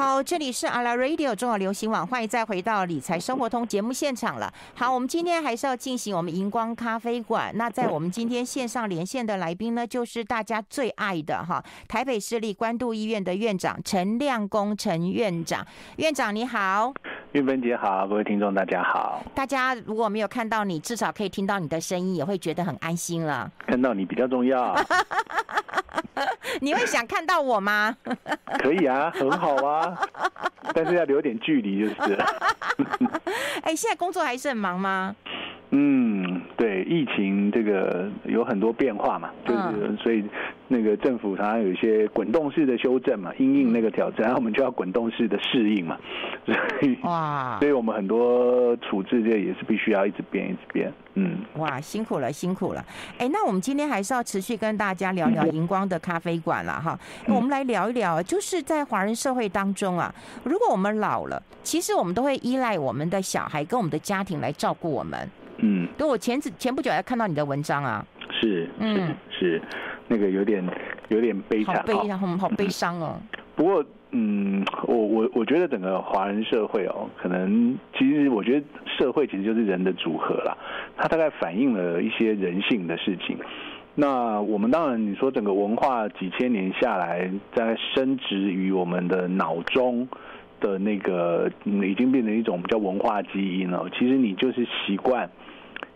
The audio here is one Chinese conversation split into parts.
好，这里是阿拉 Radio 中广流行网，欢迎再回到理财生活通节目现场了。好，我们今天还是要进行我们荧光咖啡馆。那在我们今天线上连线的来宾呢，就是大家最爱的哈，台北市立关渡医院的院长陈亮功陈院长。院长你好，玉芬姐好，各位听众大家好。大家如果没有看到你，至少可以听到你的声音，也会觉得很安心了。看到你比较重要。你会想看到我吗？可以啊，很好啊，但是要留点距离就是。哎，现在工作还是很忙吗？嗯，对，疫情这个有很多变化嘛，就是所以。那个政府常常有一些滚动式的修正嘛，因应那个挑战，然后我们就要滚动式的适应嘛，所以哇，所以我们很多处置这也是必须要一直变一直变，嗯，哇，辛苦了辛苦了，哎，那我们今天还是要持续跟大家聊聊荧光的咖啡馆了哈，我们来聊一聊，就是在华人社会当中啊，如果我们老了，其实我们都会依赖我们的小孩跟我们的家庭来照顾我们，嗯，对，我前次前不久还看到你的文章啊，是，嗯，是。那个有点有点悲惨，好悲啊，好悲伤哦。不过，嗯，我我我觉得整个华人社会哦，可能其实我觉得社会其实就是人的组合啦，它大概反映了一些人性的事情。那我们当然你说整个文化几千年下来，在深植于我们的脑中的那个，已经变成一种叫文化基因了。其实你就是习惯。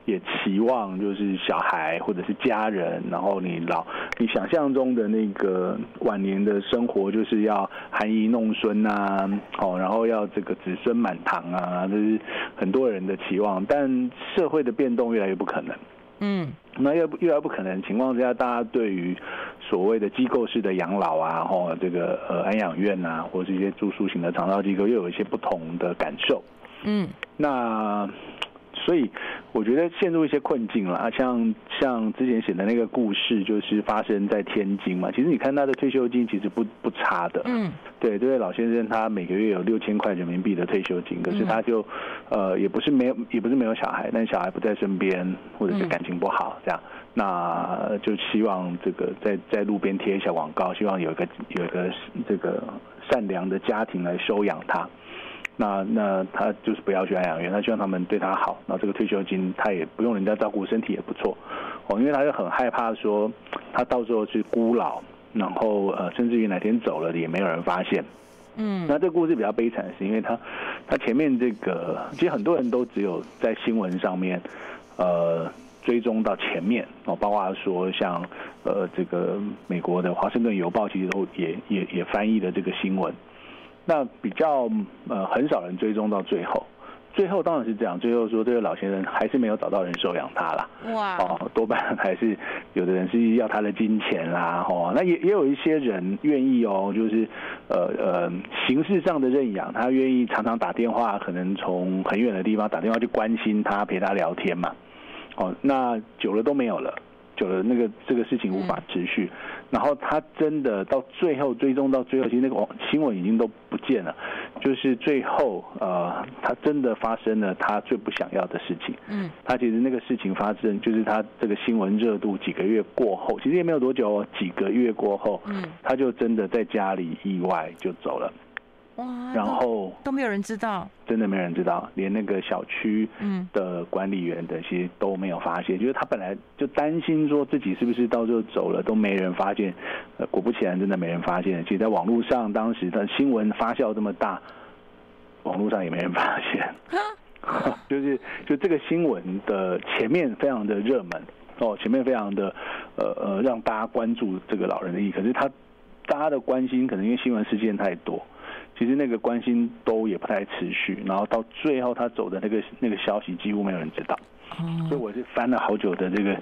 也期望就是小孩或者是家人，然后你老你想象中的那个晚年的生活，就是要含饴弄孙啊，哦，然后要这个子孙满堂啊，这是很多人的期望。但社会的变动越来越不可能，嗯，那越越来越不可能情况之下，大家对于所谓的机构式的养老啊，或这个呃安养院啊，或者是一些住宿型的长照机构，又有一些不同的感受，嗯，那。所以我觉得陷入一些困境了。啊，像像之前写的那个故事，就是发生在天津嘛。其实你看他的退休金其实不不差的，嗯，对，这位老先生他每个月有六千块人民币的退休金，可是他就呃也不是没有也不是没有小孩，但小孩不在身边，或者是感情不好这样，那就希望这个在在路边贴一下广告，希望有一个有一个这个善良的家庭来收养他。那那他就是不要去安养院，他希望他们对他好。然后这个退休金他也不用人家照顾，身体也不错哦，因为他就很害怕说他到时候去孤老，然后呃甚至于哪天走了也没有人发现。嗯，那这个故事比较悲惨的是，因为他他前面这个其实很多人都只有在新闻上面呃追踪到前面哦，包括说像呃这个美国的华盛顿邮报其实都也也也翻译了这个新闻。那比较呃很少人追踪到最后，最后当然是这样，最后说这个老先生还是没有找到人收养他啦。哇哦，多半还是有的人是要他的金钱啦，哦，那也也有一些人愿意哦，就是呃呃形式上的认养，他愿意常常打电话，可能从很远的地方打电话去关心他，陪他聊天嘛，哦，那久了都没有了。久了，那个这个事情无法持续，然后他真的到最后追踪到最后，其实那个新闻已经都不见了。就是最后，呃，他真的发生了他最不想要的事情。嗯，他其实那个事情发生，就是他这个新闻热度几个月过后，其实也没有多久哦，几个月过后，嗯，他就真的在家里意外就走了。哇！然后都没有人知道，真的没有人知道，连那个小区嗯的管理员等些都没有发现。就是他本来就担心说自己是不是到时候走了都没人发现，呃，果不其然，真的没人发现。其实，在网络上，当时的新闻发酵这么大，网络上也没人发现。就是就这个新闻的前面非常的热门哦，前面非常的呃呃让大家关注这个老人的意义，可是他大家的关心可能因为新闻事件太多。其实那个关心都也不太持续，然后到最后他走的那个那个消息几乎没有人知道，所以我是翻了好久的这个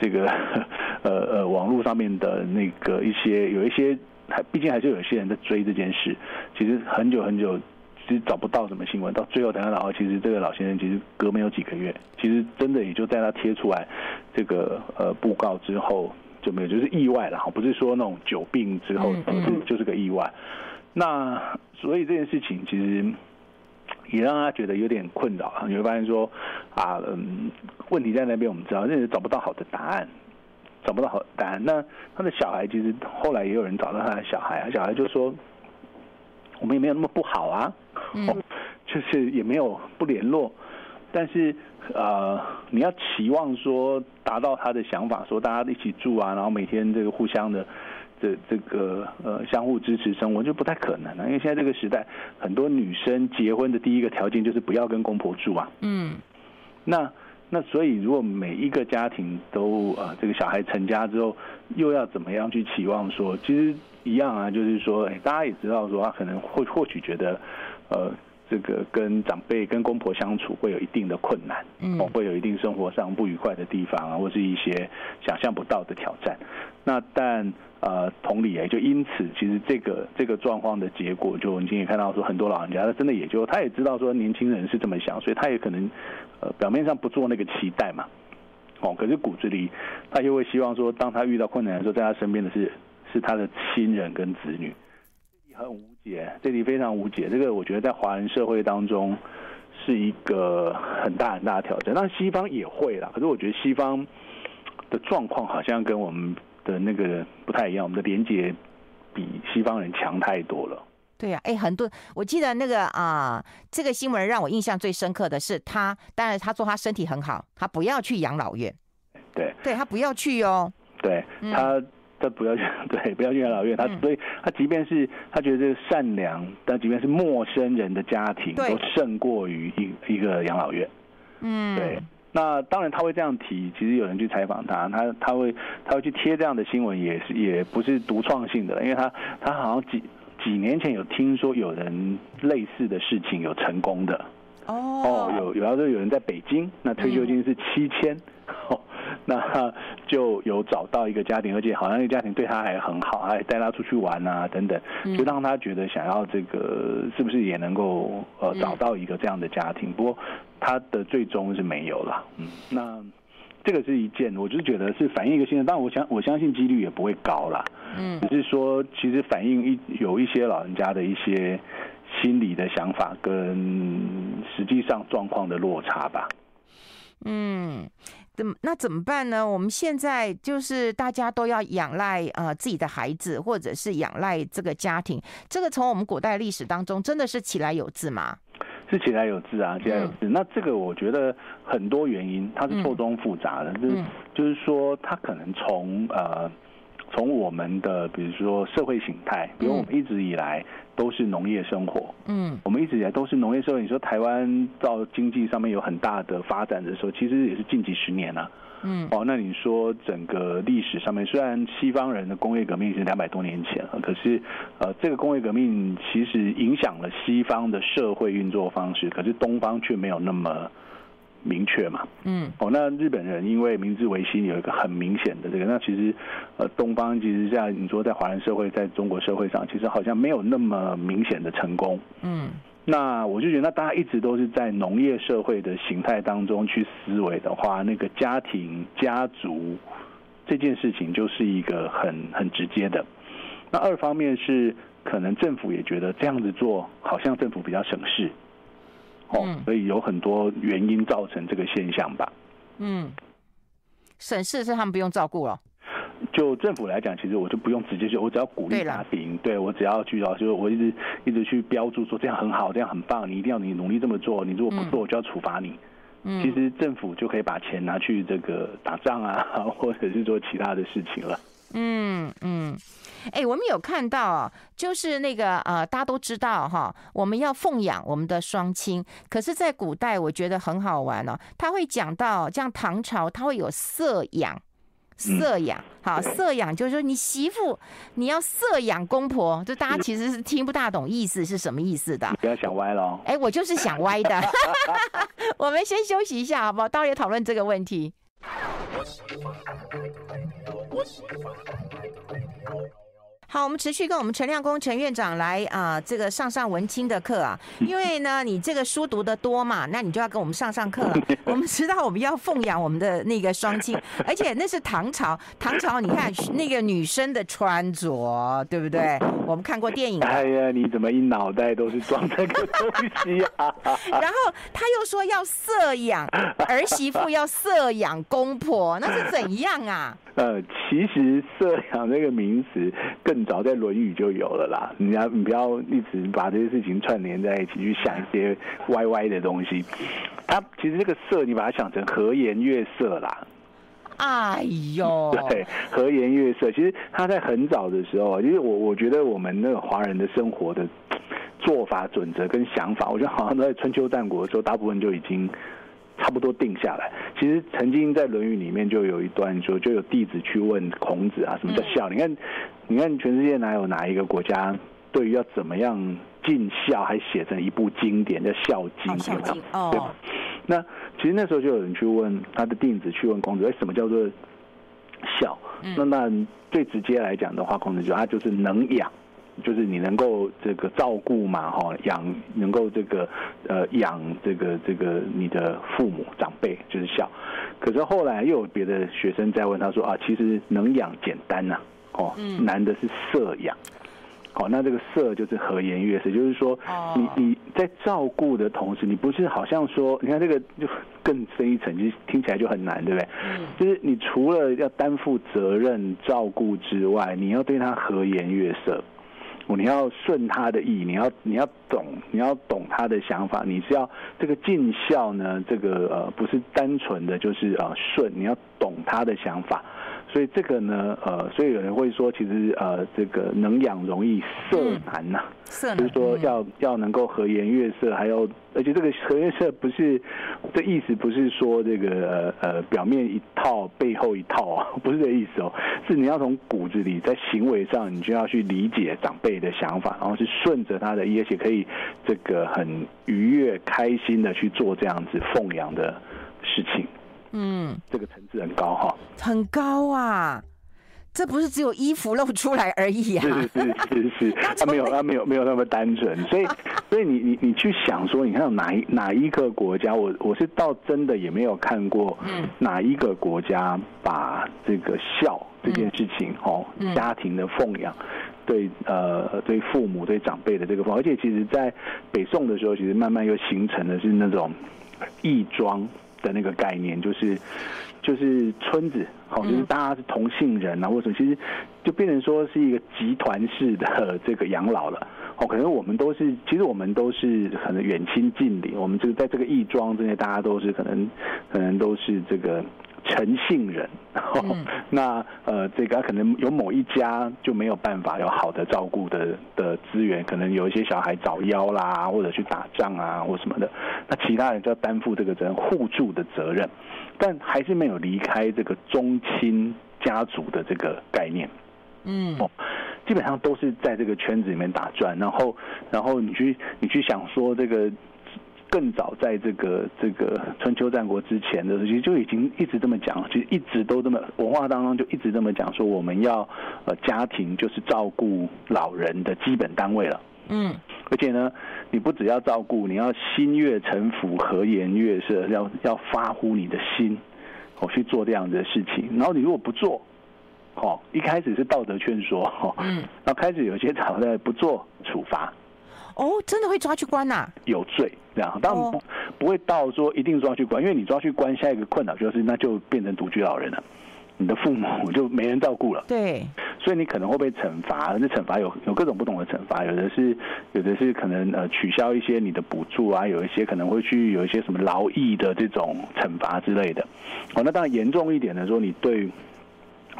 这个 呃呃网络上面的那个一些有一些还毕竟还是有一些人在追这件事，其实很久很久其实找不到什么新闻，到最后等到然后其实这个老先生其实隔没有几个月，其实真的也就在他贴出来这个呃布告之后就没有，就是意外了哈，不是说那种久病之后，就是就是个意外。那所以这件事情其实也让他觉得有点困扰啊。你会发现说啊，嗯，问题在那边，我们知道，但是找不到好的答案，找不到好的答案。那他的小孩其实后来也有人找到他的小孩啊，小孩就说，我们也没有那么不好啊，嗯，就是也没有不联络，但是呃，你要期望说达到他的想法，说大家一起住啊，然后每天这个互相的。这这个呃相互支持生活就不太可能了，因为现在这个时代，很多女生结婚的第一个条件就是不要跟公婆住啊。嗯，那那所以如果每一个家庭都呃这个小孩成家之后，又要怎么样去期望说，其实一样啊，就是说，哎，大家也知道说，他可能会或许觉得呃。这个跟长辈、跟公婆相处会有一定的困难，嗯，会有一定生活上不愉快的地方啊，或是一些想象不到的挑战。那但呃，同理也就因此，其实这个这个状况的结果，就我们今天也看到说，很多老人家他真的也就他也知道说，年轻人是这么想，所以他也可能呃表面上不做那个期待嘛，哦，可是骨子里他就会希望说，当他遇到困难的时候，在他身边的是是他的亲人跟子女，很无解。这里非常无解，这个我觉得在华人社会当中是一个很大很大的挑战。但西方也会啦，可是我觉得西方的状况好像跟我们的那个不太一样，我们的连接比西方人强太多了。对呀、啊，哎，很多我记得那个啊，这个新闻让我印象最深刻的是他，当然他说他身体很好，他不要去养老院。对，对他不要去哦。对他。嗯他不要去，对，不要去养老院。他所以，他即便是他觉得这个善良，但即便是陌生人的家庭，都胜过于一一个养老院。嗯，对。那当然他会这样提，其实有人去采访他，他他会他会去贴这样的新闻，也是也不是独创性的，因为他他好像几几年前有听说有人类似的事情有成功的。哦。哦，有有要说有人在北京，那退休金是七千。嗯 那就有找到一个家庭，而且好像那个家庭对他还很好，还带他出去玩啊等等，就让他觉得想要这个是不是也能够呃找到一个这样的家庭。不过他的最终是没有了。嗯，那这个是一件，我就是觉得是反映一个现象，但我相我相信几率也不会高啦。嗯，只是说其实反映一有一些老人家的一些心理的想法跟实际上状况的落差吧。嗯。怎么那怎么办呢？我们现在就是大家都要仰赖呃自己的孩子，或者是仰赖这个家庭。这个从我们古代历史当中真的是起来有字吗？是起来有字啊，起来有字。嗯、那这个我觉得很多原因，它是错综复杂的。嗯、就是就是说，它可能从呃从我们的比如说社会形态，比如我们一直以来。都是农业生活，嗯，我们一直以来都是农业社会。你说台湾到经济上面有很大的发展的时候，其实也是近几十年了，嗯，哦，那你说整个历史上面，虽然西方人的工业革命是两百多年前了，可是呃，这个工业革命其实影响了西方的社会运作方式，可是东方却没有那么。明确嘛，嗯，哦，那日本人因为明治维新有一个很明显的这个，那其实，呃，东方其实像你说在华人社会，在中国社会上，其实好像没有那么明显的成功，嗯，那我就觉得，那大家一直都是在农业社会的形态当中去思维的话，那个家庭家族这件事情就是一个很很直接的。那二方面是可能政府也觉得这样子做好像政府比较省事。哦，所以有很多原因造成这个现象吧。嗯，省事是他们不用照顾了。就政府来讲，其实我就不用直接去，我只要鼓励家庭，对，我只要去到，就是我一直一直去标注说这样很好，这样很棒，你一定要你努力这么做，你如果不做，我就要处罚你。嗯，其实政府就可以把钱拿去这个打仗啊，或者是做其他的事情了。嗯嗯，哎、欸，我们有看到啊，就是那个呃，大家都知道哈，我们要奉养我们的双亲。可是，在古代，我觉得很好玩哦，他会讲到，像唐朝，他会有色养，色养，好，色养就是说你媳妇你要色养公婆，就大家其实是听不大懂意思是什么意思的。不要想歪了。哎、欸，我就是想歪的。我们先休息一下，好不好？待会讨论这个问题。好，我们持续跟我们陈亮公陈院长来啊、呃，这个上上文青的课啊。因为呢，你这个书读的多嘛，那你就要跟我们上上课了。我们知道我们要奉养我们的那个双亲，而且那是唐朝，唐朝你看那个女生的穿着，对不对？我们看过电影。哎呀，你怎么一脑袋都是装这个东西啊？然后他又说要色养儿媳妇，要色养公婆，那是怎样啊？呃，其实色养这个名词更早在《论语》就有了啦。你要你不要一直把这些事情串联在一起去想一些歪歪的东西。它其实这个色，你把它想成和颜悦色啦。哎呦，对，和颜悦色，其实他在很早的时候，其实我我觉得我们那个华人的生活的做法准则跟想法，我觉得好像都在春秋战国的时候，大部分就已经差不多定下来。其实曾经在《论语》里面就有一段说，就有弟子去问孔子啊，什么叫孝？你看，你看全世界哪有哪一个国家对于要怎么样尽孝，还写成一部经典叫《孝经》，孝经哦，对吧？那其实那时候就有人去问他的弟子去问孔子，哎，什么叫做孝？嗯、那那最直接来讲的话，孔子就他就是能养，就是你能够这个照顾嘛，哈，养能够这个呃养这个这个你的父母长辈就是孝。可是后来又有别的学生在问他说啊，其实能养简单呐、啊，哦，难的是色养。好，那这个色就是和颜悦色，就是说，你你在照顾的同时，你不是好像说，你看这个就更深一层，就听起来就很难，对不对？嗯。就是你除了要担负责任照顾之外，你要对他和颜悦色，你要顺他的意，你要你要懂，你要懂他的想法，你是要这个尽孝呢？这个呃，不是单纯的就是呃顺，你要懂他的想法。所以这个呢，呃，所以有人会说，其实呃，这个能养容易，色难呐、啊。色难，就是说要、嗯、要能够和颜悦色，还要而且这个和颜色不是这意思，不是说这个呃呃表面一套背后一套啊，不是这个意思哦，是你要从骨子里在行为上，你就要去理解长辈的想法，然后是顺着他的意，而且可以这个很愉悦开心的去做这样子奉养的事情。嗯，这个层次很高哈，很高啊！这不是只有衣服露出来而已啊！是是是是，他 没有他没有没有那么单纯，所以 所以你你你去想说，你看有哪一哪一个国家，我我是倒真的也没有看过，嗯，哪一个国家把这个孝这件事情哦，家庭的奉养，对呃对父母对长辈的这个奉养，而且其实在北宋的时候，其实慢慢又形成的是那种义庄。的那个概念就是，就是村子，好，就是大家是同姓人啊，或者什么，其实就变成说是一个集团式的这个养老了。哦，可能我们都是，其实我们都是可能远亲近邻，我们这个在这个义庄这些，大家都是可能，可能都是这个。陈姓人，嗯、那呃，这个可能有某一家就没有办法有好的照顾的的资源，可能有一些小孩早夭啦，或者去打仗啊，或什么的，那其他人就要担负这个责任，互助的责任，但还是没有离开这个宗亲家族的这个概念，嗯，哦，基本上都是在这个圈子里面打转，然后，然后你去你去想说这个。更早在这个这个春秋战国之前的时候，就已经一直这么讲，其实一直都这么文化当中就一直这么讲说，我们要呃家庭就是照顾老人的基本单位了。嗯，而且呢，你不只要照顾，你要心悦诚服、和颜悦色，要要发乎你的心，我去做这样子的事情。然后你如果不做，哦，一开始是道德劝说，哦，嗯，然后开始有些朝代不做处罚。哦，真的会抓去关呐、啊？有罪这样，当然不不会到说一定抓去关，因为你抓去关，下一个困扰就是那就变成独居老人了，你的父母就没人照顾了。对，所以你可能会被惩罚，那惩罚有有各种不同的惩罚，有的是有的是可能呃取消一些你的补助啊，有一些可能会去有一些什么劳役的这种惩罚之类的。哦，那当然严重一点的说，你对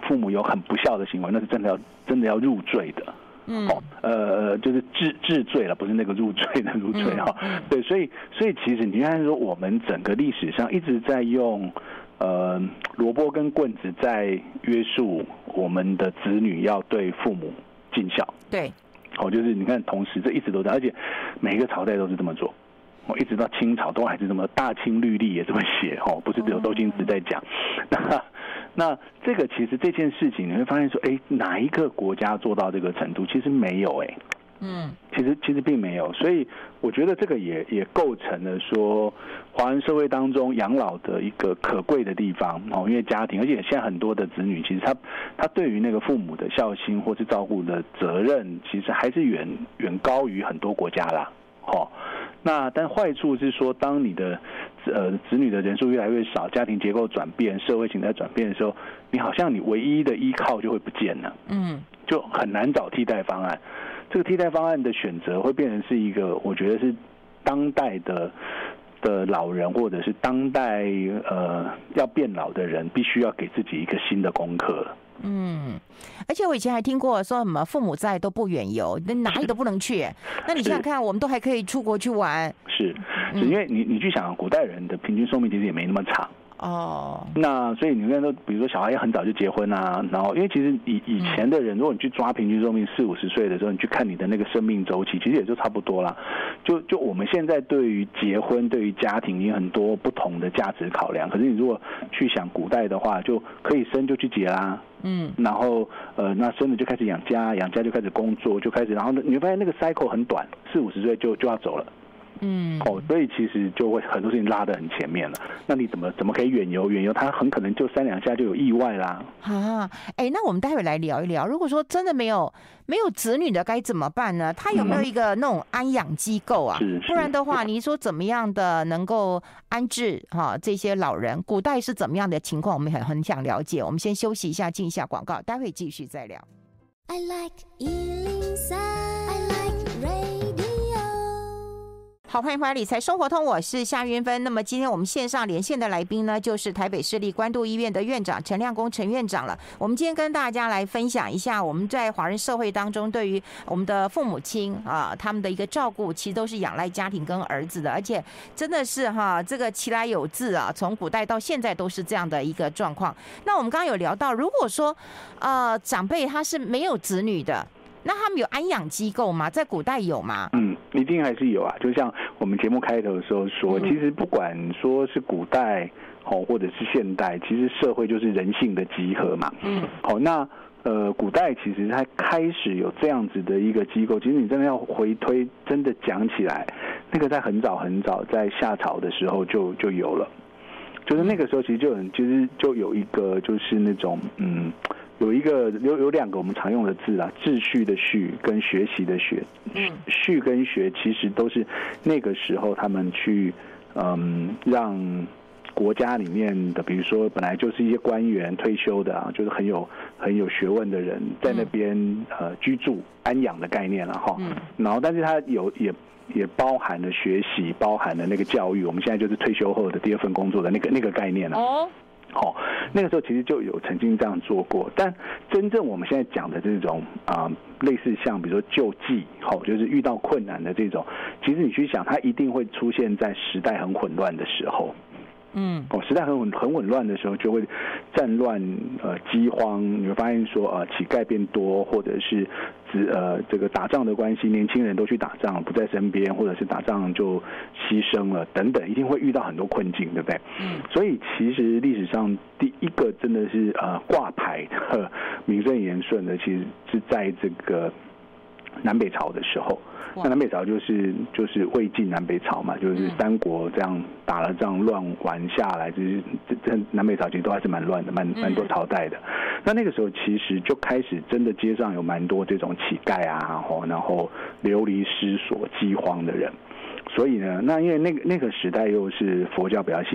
父母有很不孝的行为，那是真的要真的要入罪的。嗯，哦，呃，就是治治罪了，不是那个入罪的入罪哈。对，所以所以其实你看说，我们整个历史上一直在用呃萝卜跟棍子在约束我们的子女要对父母尽孝。对，哦，就是你看，同时这一直都在，而且每一个朝代都是这么做。哦，一直到清朝都还是这么，大清律例也这么写哦，不是只有周星驰在讲。那那这个其实这件事情，你会发现说，哎，哪一个国家做到这个程度？其实没有哎，嗯，其实其实并没有，所以我觉得这个也也构成了说，华人社会当中养老的一个可贵的地方哦，因为家庭，而且现在很多的子女，其实他他对于那个父母的孝心或是照顾的责任，其实还是远远高于很多国家啦，哦。那但坏处是说，当你的呃子女的人数越来越少，家庭结构转变，社会形态转变的时候，你好像你唯一的依靠就会不见了，嗯，就很难找替代方案。这个替代方案的选择会变成是一个，我觉得是当代的的老人或者是当代呃要变老的人，必须要给自己一个新的功课。嗯，而且我以前还听过说什么父母在都不远游，那哪里都不能去。那你想想看，我们都还可以出国去玩。是，是因为你你去想，古代人的平均寿命其实也没那么长。哦，oh. 那所以你看，说比如说小孩也很早就结婚啊，然后因为其实以以前的人，如果你去抓平均寿命四五十岁的时候，你去看你的那个生命周期，其实也就差不多啦。就就我们现在对于结婚、对于家庭有很多不同的价值考量，可是你如果去想古代的话，就可以生就去结啦，嗯，然后呃，那生了就开始养家，养家就开始工作，就开始，然后你会发现那个 cycle 很短，四五十岁就就要走了。嗯，哦，所以其实就会很多事情拉得很前面了。那你怎么怎么可以远游？远游他很可能就三两下就有意外啦。啊，哎，那我们待会来聊一聊。如果说真的没有没有子女的该怎么办呢？他有没有一个那种安养机构啊？嗯、不然的话，你说怎么样的能够安置哈这些老人？古代是怎么样的情况？我们很很想了解。我们先休息一下，进一下广告，待会继续再聊。I like 好，欢迎回来《理财生活通》，我是夏云芬。那么今天我们线上连线的来宾呢，就是台北市立关渡医院的院长陈亮公陈院长了。我们今天跟大家来分享一下，我们在华人社会当中，对于我们的父母亲啊，他们的一个照顾，其实都是仰赖家庭跟儿子的，而且真的是哈，这个其来有自啊，从古代到现在都是这样的一个状况。那我们刚刚有聊到，如果说呃长辈他是没有子女的。那他们有安养机构吗？在古代有吗？嗯，一定还是有啊。就像我们节目开头的时候说，其实不管说是古代哦，或者是现代，其实社会就是人性的集合嘛。嗯。好，那呃，古代其实它开始有这样子的一个机构，其实你真的要回推，真的讲起来，那个在很早很早，在夏朝的时候就就有了，就是那个时候其实就很，其实就有一个就是那种嗯。有一个有有两个我们常用的字啊，秩序的序跟学习的学，序跟学其实都是那个时候他们去嗯让国家里面的，比如说本来就是一些官员退休的啊，就是很有很有学问的人在那边呃居住安养的概念了哈，然后但是他有也也包含了学习，包含了那个教育，我们现在就是退休后的第二份工作的那个那个概念了。哦。好，那个时候其实就有曾经这样做过，但真正我们现在讲的这种啊，类似像比如说救济，好，就是遇到困难的这种，其实你去想，它一定会出现在时代很混乱的时候。嗯，哦，时代很混很紊乱的时候，就会战乱、呃饥荒，你会发现说呃乞丐变多，或者是只呃这个打仗的关系，年轻人都去打仗不在身边，或者是打仗就牺牲了等等，一定会遇到很多困境，对不对？嗯，所以其实历史上第一个真的是呃挂牌的 名正言顺的，其实是在这个南北朝的时候。那南北朝就是就是魏晋南北朝嘛，就是三国这样打了仗乱玩下来，就是这这南北朝其实都还是蛮乱的，蛮蛮多朝代的。那那个时候其实就开始真的街上有蛮多这种乞丐啊，然后流离失所、饥荒的人。所以呢，那因为那个那个时代又是佛教比较兴